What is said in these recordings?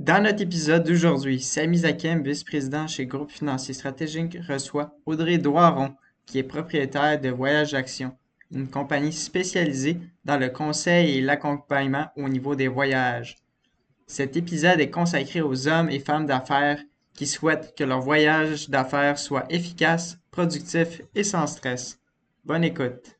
Dans notre épisode d'aujourd'hui, Samy Zakem, vice-président chez Groupe Financier Stratégique, reçoit Audrey Doiron, qui est propriétaire de Voyage Action, une compagnie spécialisée dans le conseil et l'accompagnement au niveau des voyages. Cet épisode est consacré aux hommes et femmes d'affaires qui souhaitent que leur voyage d'affaires soit efficace, productif et sans stress. Bonne écoute.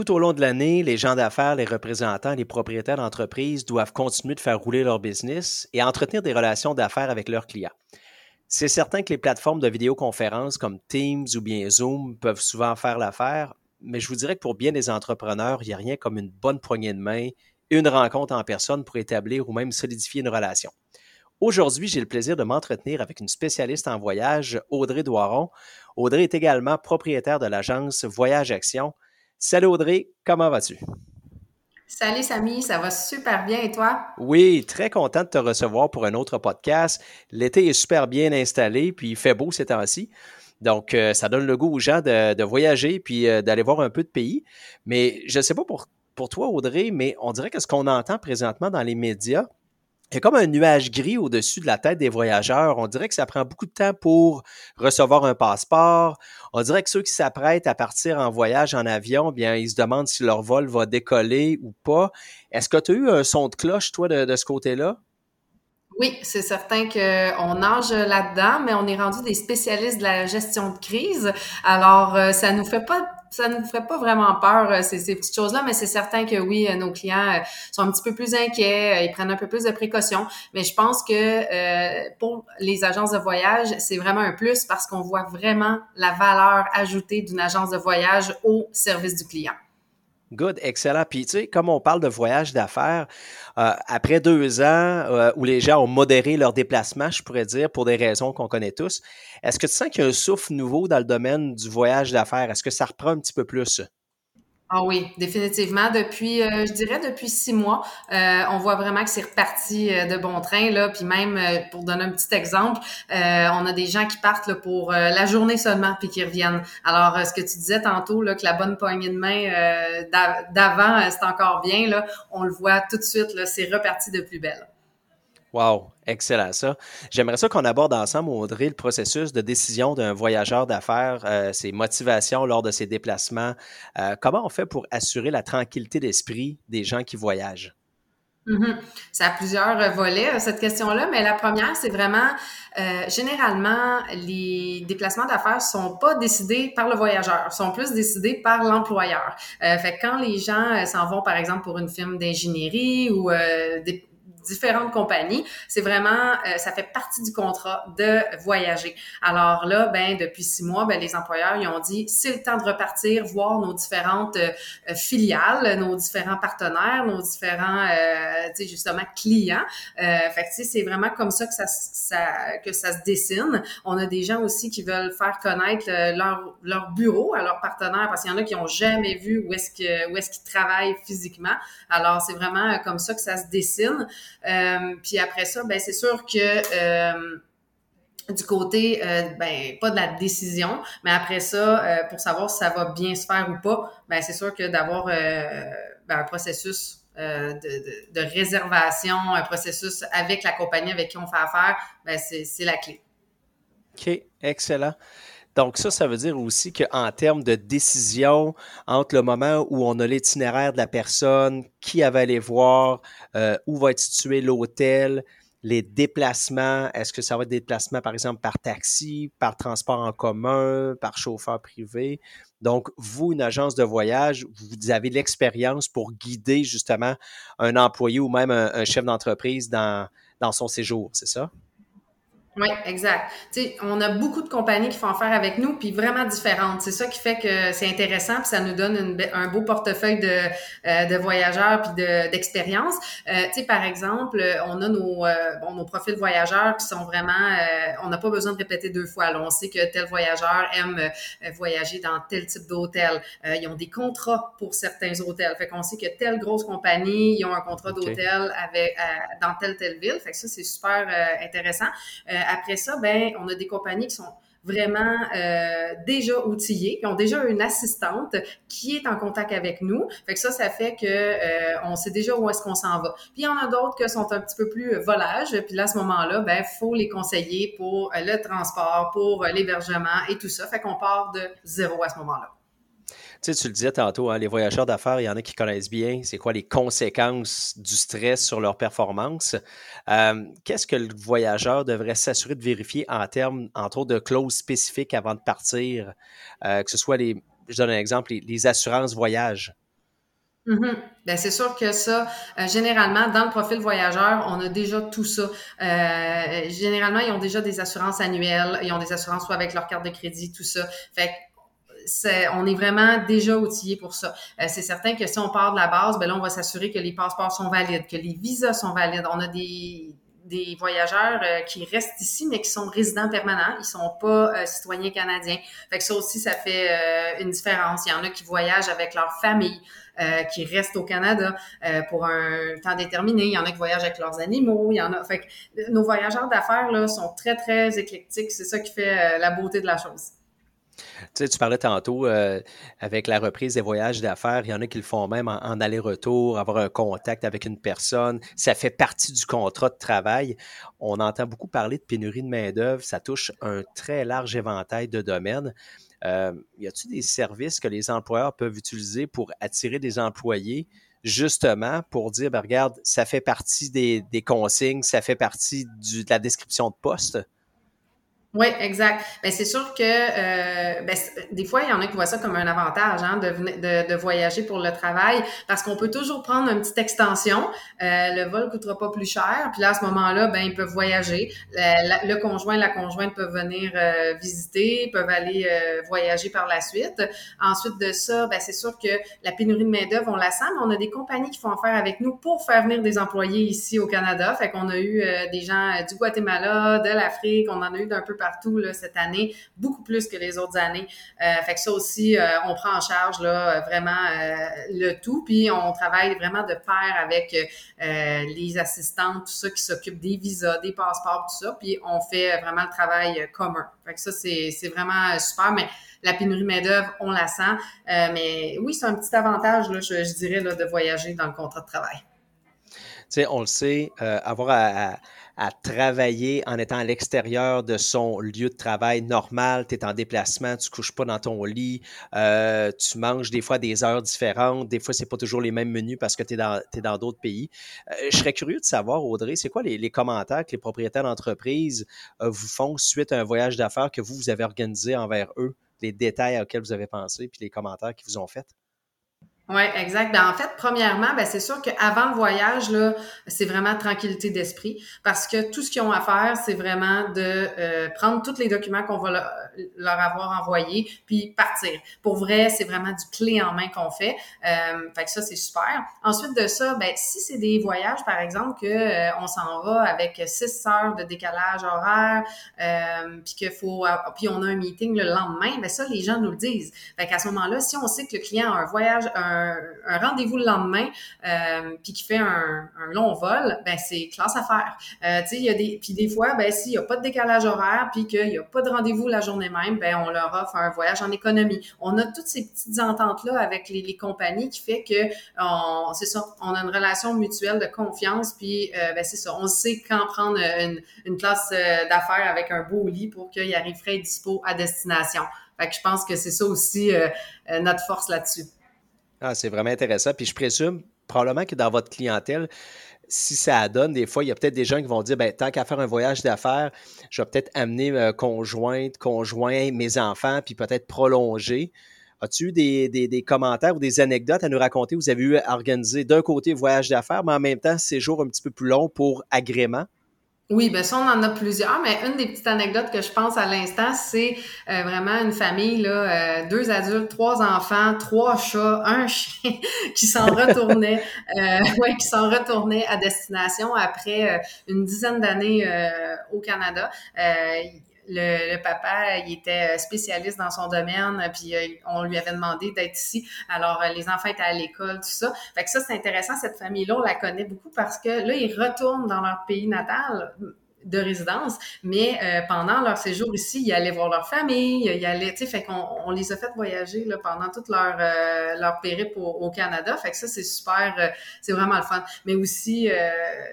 Tout au long de l'année, les gens d'affaires, les représentants, les propriétaires d'entreprises doivent continuer de faire rouler leur business et entretenir des relations d'affaires avec leurs clients. C'est certain que les plateformes de vidéoconférence comme Teams ou bien Zoom peuvent souvent faire l'affaire, mais je vous dirais que pour bien des entrepreneurs, il n'y a rien comme une bonne poignée de main une rencontre en personne pour établir ou même solidifier une relation. Aujourd'hui, j'ai le plaisir de m'entretenir avec une spécialiste en voyage, Audrey Doiron. Audrey est également propriétaire de l'agence Voyage Action. Salut Audrey, comment vas-tu? Salut Samy, ça va super bien et toi? Oui, très content de te recevoir pour un autre podcast. L'été est super bien installé, puis il fait beau ces temps-ci. Donc, euh, ça donne le goût aux gens de, voyager puis euh, d'aller voir un peu de pays. Mais je ne sais pas pour, pour toi, Audrey, mais on dirait que ce qu'on entend présentement dans les médias, il y a comme un nuage gris au-dessus de la tête des voyageurs. On dirait que ça prend beaucoup de temps pour recevoir un passeport. On dirait que ceux qui s'apprêtent à partir en voyage en avion, bien, ils se demandent si leur vol va décoller ou pas. Est-ce que tu as eu un son de cloche, toi, de, ce côté-là? Oui, c'est certain qu'on nage là-dedans, mais on est rendu des spécialistes de la gestion de crise. Alors, euh, ça nous fait pas ça ne ferait pas vraiment peur, euh, ces, ces petites choses-là, mais c'est certain que oui, euh, nos clients euh, sont un petit peu plus inquiets, ils prennent un peu plus de précautions, mais je pense que pour les agences de voyage, c'est vraiment un plus parce qu'on voit vraiment la valeur ajoutée d'une agence de voyage au service du client. Good, excellent. Puis, tu sais, comme on parle de voyage d'affaires, euh, après deux ans euh, où les gens ont modéré leur déplacement, je pourrais dire, pour des raisons qu'on connaît tous, est-ce que tu sens qu'il y a un souffle nouveau dans le domaine du voyage d'affaires? Est-ce que ça reprend un petit peu plus? Ah oui, définitivement. Depuis, euh, je dirais depuis six mois, euh, on voit vraiment que c'est reparti euh, de bon train là. Puis même, pour donner un petit exemple, on a des gens qui partent pour la journée seulement puis qui reviennent. Alors, ce que tu disais tantôt là, que la bonne poignée de main d'avant, c'est encore bien là. On le voit tout de suite c'est reparti de plus belle. Wow, excellent ça. J'aimerais ça qu'on aborde ensemble, Audrey, le processus de décision d'un voyageur d'affaires, euh, ses motivations lors de ses déplacements. Euh, comment on fait pour assurer la tranquillité d'esprit des gens qui voyagent? Mm-hmm. Ça a plusieurs euh, volets, cette question-là, mais la première, c'est vraiment, généralement, les déplacements d'affaires sont pas décidés par le voyageur, sont plus décidés par l'employeur. fait quand les gens s'en vont, par exemple, pour une firme d'ingénierie ou des différentes compagnies. C'est vraiment, euh, ça fait partie du contrat de voyager. Alors là, ben depuis six mois, ben les employeurs ils ont dit c'est le temps de repartir, voir nos différentes euh, filiales, nos différents partenaires, nos différents, euh, tu sais justement clients. Euh, fait que c'est vraiment comme ça que ça, ça, que ça se dessine. On a des gens aussi qui veulent faire connaître leur leur bureau à leurs partenaires parce qu'il y en a qui ont jamais vu où est-ce que où est-ce qu'ils travaillent physiquement. Alors c'est vraiment comme ça que ça se dessine. Euh, puis après ça, ben c'est sûr que euh, du côté, euh, ben, pas de la décision, mais après ça, pour savoir si ça va bien se faire ou pas, ben, c'est sûr que d'avoir ben, un processus de, de, réservation, un processus avec la compagnie avec qui on fait affaire, ben, c'est la clé. OK, excellent. Donc ça, ça veut dire aussi qu'en termes de décision, entre le moment où on a l'itinéraire de la personne, qui va aller voir, euh, où va être situé l'hôtel, les déplacements, est-ce que ça va être des déplacements, par exemple, par taxi, par transport en commun, par chauffeur privé? Donc, vous, une agence de voyage, vous avez l'expérience pour guider justement un employé ou même un, chef d'entreprise dans son séjour, c'est ça? Oui, exact. Tu sais, on a beaucoup de compagnies qui font affaire avec nous, puis vraiment différentes. C'est ça qui fait que c'est intéressant, puis ça nous donne un beau portefeuille de, euh, de voyageurs puis d'expérience. euh, tu sais, par exemple, on a nos, euh, bon, nos profils voyageurs qui sont vraiment, on n'a pas besoin de répéter deux fois. Là, on sait que tel voyageur aime voyager dans tel type d'hôtel. ils ont des contrats pour certains hôtels. Fait qu'on sait que telle grosse compagnie, ils ont un contrat d'hôtel avec dans telle telle ville. Fait que ça, c'est super intéressant après ça, ben, on a des compagnies qui sont vraiment euh, déjà outillées, qui ont déjà une assistante qui est en contact avec nous. Fait ça, ça fait que euh, on sait déjà où est-ce qu'on s'en va. Puis il y en a d'autres qui sont un petit peu plus volage. Puis là, à ce moment-là, ben faut les conseiller pour le transport, pour l'hébergement et tout ça. Fait qu'on part de zéro à ce moment-là. Tu, sais, tu le disais tantôt, hein, les voyageurs d'affaires, il y en a qui connaissent bien c'est quoi les conséquences du stress sur leur performance. Euh, qu'est-ce que le voyageur devrait s'assurer de vérifier en termes, entre autres, de clauses spécifiques avant de partir, euh, que ce soit les, je donne un exemple, les, assurances voyage? Ben, c'est sûr que ça, euh, généralement, dans le profil voyageur, on a déjà tout ça. généralement, ils ont déjà des assurances annuelles, ils ont des assurances soit avec leur carte de crédit, tout ça. Fait on est vraiment déjà outillé pour ça. Euh, c'est certain que si on part de la base, ben là, on va s'assurer que les passeports sont valides, que les visas sont valides. On a des, des voyageurs euh, qui restent ici, mais qui sont résidents permanents. Ils sont pas euh, citoyens canadiens. Fait que ça aussi, ça fait une différence. Il y en a qui voyagent avec leur famille. qui restent au Canada pour un temps déterminé. Il y en a qui voyagent avec leurs animaux. Il y en a. Fait que nos voyageurs d'affaires là sont très très éclectiques. C'est ça qui fait la beauté de la chose. Tu sais, tu parlais tantôt euh, avec la reprise des voyages d'affaires, il y en a qui le font même en, aller-retour, avoir un contact avec une personne. Ça fait partie du contrat de travail. On entend beaucoup parler de pénurie de main-d'œuvre. Ça touche un très large éventail de domaines. Euh, y a-t-il des services que les employeurs peuvent utiliser pour attirer des employés? justement pour dire, ben, regarde, ça fait partie des, consignes, ça fait partie de la description de poste? Oui, exact. Ben, c'est sûr que euh, ben, des fois, il y en a qui voient ça comme un avantage hein, de, de, de voyager pour le travail parce qu'on peut toujours prendre une petite extension. Euh, le vol coûtera pas plus cher. Puis là, à ce moment-là, ben, ils peuvent voyager. Le, conjoint la conjointe peuvent venir euh, visiter, peuvent aller euh, voyager par la suite. Ensuite de ça, ben, c'est sûr que la pénurie de main-d'œuvre, on la sent, mais on a des compagnies qui font affaire avec nous pour faire venir des employés ici au Canada. Fait qu'on a eu des gens du Guatemala, de l'Afrique, on en a eu d'un peu partout là, cette année, beaucoup plus que les autres années. Euh, fait que ça aussi, euh, on prend en charge là, vraiment euh, le tout, puis on travaille vraiment de pair avec les assistantes, tout ça qui s'occupent des visas, des passeports, tout ça, puis on fait vraiment le travail commun. Fait que ça, c'est, vraiment super, mais la pénurie main-d'œuvre, on la sent. mais oui, c'est un petit avantage, là, je, dirais, là, de voyager dans le contrat de travail. Tu sais, on le sait, avoir à à travailler en étant à l'extérieur de son lieu de travail normal. Tu es en déplacement, tu couches pas dans ton lit, euh, tu manges des fois des heures différentes, des fois, c'est pas toujours les mêmes menus parce que tu es dans d'autres pays. Euh, je serais curieux de savoir, Audrey, c'est quoi les, commentaires que les propriétaires d'entreprise euh, vous font suite à un voyage d'affaires que vous, vous avez organisé envers eux, les détails auxquels vous avez pensé, puis les commentaires qu'ils vous ont faits? Oui, exact. Ben, en fait, premièrement, ben, c'est sûr qu'avant le voyage, là, c'est vraiment tranquillité d'esprit parce que tout ce qu'ils ont à faire, c'est vraiment de euh, prendre tous les documents qu'on va leur, avoir envoyés puis partir. Pour vrai, c'est vraiment du clé en main qu'on fait. Euh, fait que ça, c'est super. Ensuite de ça, ben, si c'est des voyages, par exemple, que euh, on s'en va avec six heures de décalage horaire, euh, puis qu'il faut, puis on a un meeting le lendemain, ben ça, les gens nous le disent. Fait qu'à ce moment-là, si on sait que le client a un voyage, un, rendez-vous le lendemain, euh, puis qui fait un, long vol, ben c'est classe à faire. Euh, tu sais, il y a des, puis des fois, ben s'il n'y a pas de décalage horaire, puis qu'il n'y a pas de rendez-vous la journée même, ben on leur offre un voyage en économie. On a toutes ces petites ententes là avec les, compagnies qui fait que c'est ça, on a une relation mutuelle de confiance, puis euh, ben c'est ça, on sait quand prendre une, place d'affaires avec un beau lit pour qu'il arrive frais et dispo à destination. Fait que je pense que c'est ça aussi notre force là-dessus. Ah, c'est vraiment intéressant. Puis je présume probablement que dans votre clientèle, si ça donne, des fois, il y a peut-être des gens qui vont dire ben, tant qu'à faire un voyage d'affaires, je vais peut-être amener ma conjointe, conjoint, mes enfants, puis peut-être prolonger. As-tu eu des, des, commentaires ou des anecdotes à nous raconter? Vous avez eu à organiser d'un côté voyage d'affaires, mais en même temps séjour un petit peu plus long pour agrément? Oui, ben ça, on en a plusieurs, mais une des petites anecdotes que je pense à l'instant, c'est euh, vraiment une famille, là, euh, deux adultes, trois enfants, trois chats, un chien qui s'en retournait, euh, ouais, qui s'en retournait à destination après une dizaine d'années au Canada le, papa, il était spécialiste dans son domaine, puis euh, on lui avait demandé d'être ici. Alors, euh, les enfants étaient à l'école, tout ça. Fait que ça, c'est intéressant. Cette famille-là, on la connaît beaucoup parce que là, ils retournent dans leur pays natal de résidence, mais euh, pendant leur séjour ici, ils allaient voir leur famille, ils allaient, tu sais, fait qu'on on les a fait voyager là, pendant toute leur euh, leur périple au, Canada, fait que ça c'est super, euh, c'est vraiment le fun. Mais aussi,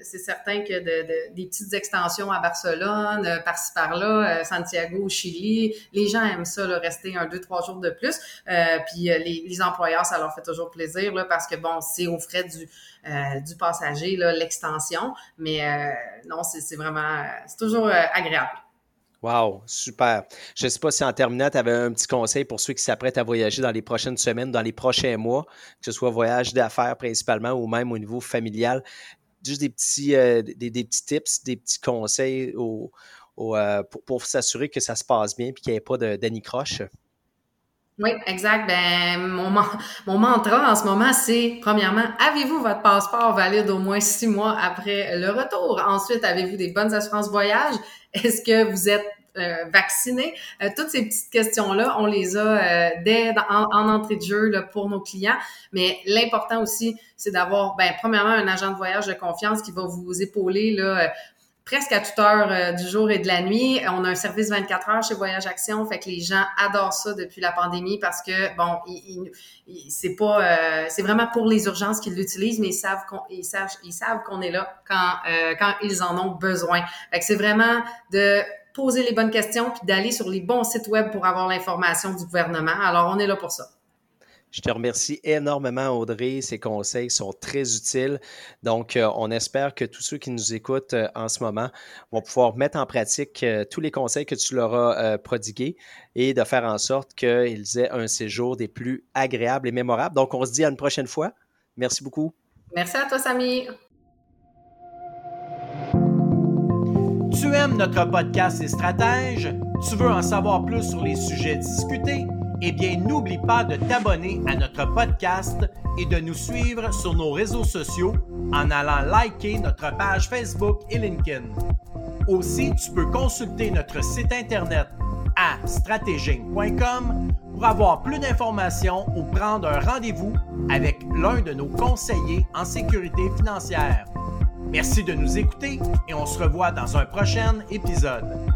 c'est certain que de, des petites extensions à Barcelone, par-ci par-là, Santiago au Chili, les gens aiment ça, là, rester un, deux, trois jours de plus. puis les, les, employeurs, ça leur fait toujours plaisir là, parce que bon, c'est au frais du euh, du passager, l'extension. Mais euh, non, c'est vraiment, c'est toujours euh, agréable. Wow, super. Je ne sais pas si en terminant, tu avais un petit conseil pour ceux qui s'apprêtent à voyager dans les prochaines semaines, dans les prochains mois, que ce soit voyage d'affaires principalement ou même au niveau familial. Juste des petits, des, petits tips, des petits conseils pour, pour s'assurer que ça se passe bien et qu'il n'y ait pas d'anicroche. Oui, exact. Ben, mon, mon mantra en ce moment, c'est, premièrement, avez-vous votre passeport valide au moins six mois après le retour? Ensuite, avez-vous des bonnes assurances voyage? Est-ce que vous êtes euh, vacciné? Euh, toutes ces petites questions-là, on les a euh, dès en, entrée de jeu là, pour nos clients. Mais l'important aussi, c'est d'avoir, ben, premièrement, un agent de voyage de confiance qui va vous épauler là, presque à toute heure euh, du jour et de la nuit. On a un service 24 heures chez Voyage Action, fait que les gens adorent ça depuis la pandémie parce que bon, c'est pas, euh, c'est vraiment pour les urgences qu'ils l'utilisent, mais ils savent qu'on, ils savent, ils savent qu'on est là quand euh, quand ils en ont besoin. Fait que c'est vraiment de poser les bonnes questions puis d'aller sur les bons sites web pour avoir l'information du gouvernement. Alors on est là pour ça. Je te remercie énormément, Audrey. Ces conseils sont très utiles. Donc, euh, on espère que tous ceux qui nous écoutent euh, en ce moment vont pouvoir mettre en pratique euh, tous les conseils que tu leur as prodigués et de faire en sorte qu'ils aient un séjour des plus agréables et mémorables. Donc, on se dit à une prochaine fois. Merci beaucoup. Merci à toi, Samy. Tu aimes notre podcast et stratèges? Tu veux en savoir plus sur les sujets discutés? Eh bien, n'oublie pas de t'abonner à notre podcast et de nous suivre sur nos réseaux sociaux en allant liker notre page Facebook et LinkedIn. Aussi, tu peux consulter notre site internet à stratéging.com pour avoir plus d'informations ou prendre un rendez-vous avec l'un de nos conseillers en sécurité financière. Merci de nous écouter et on se revoit dans un prochain épisode.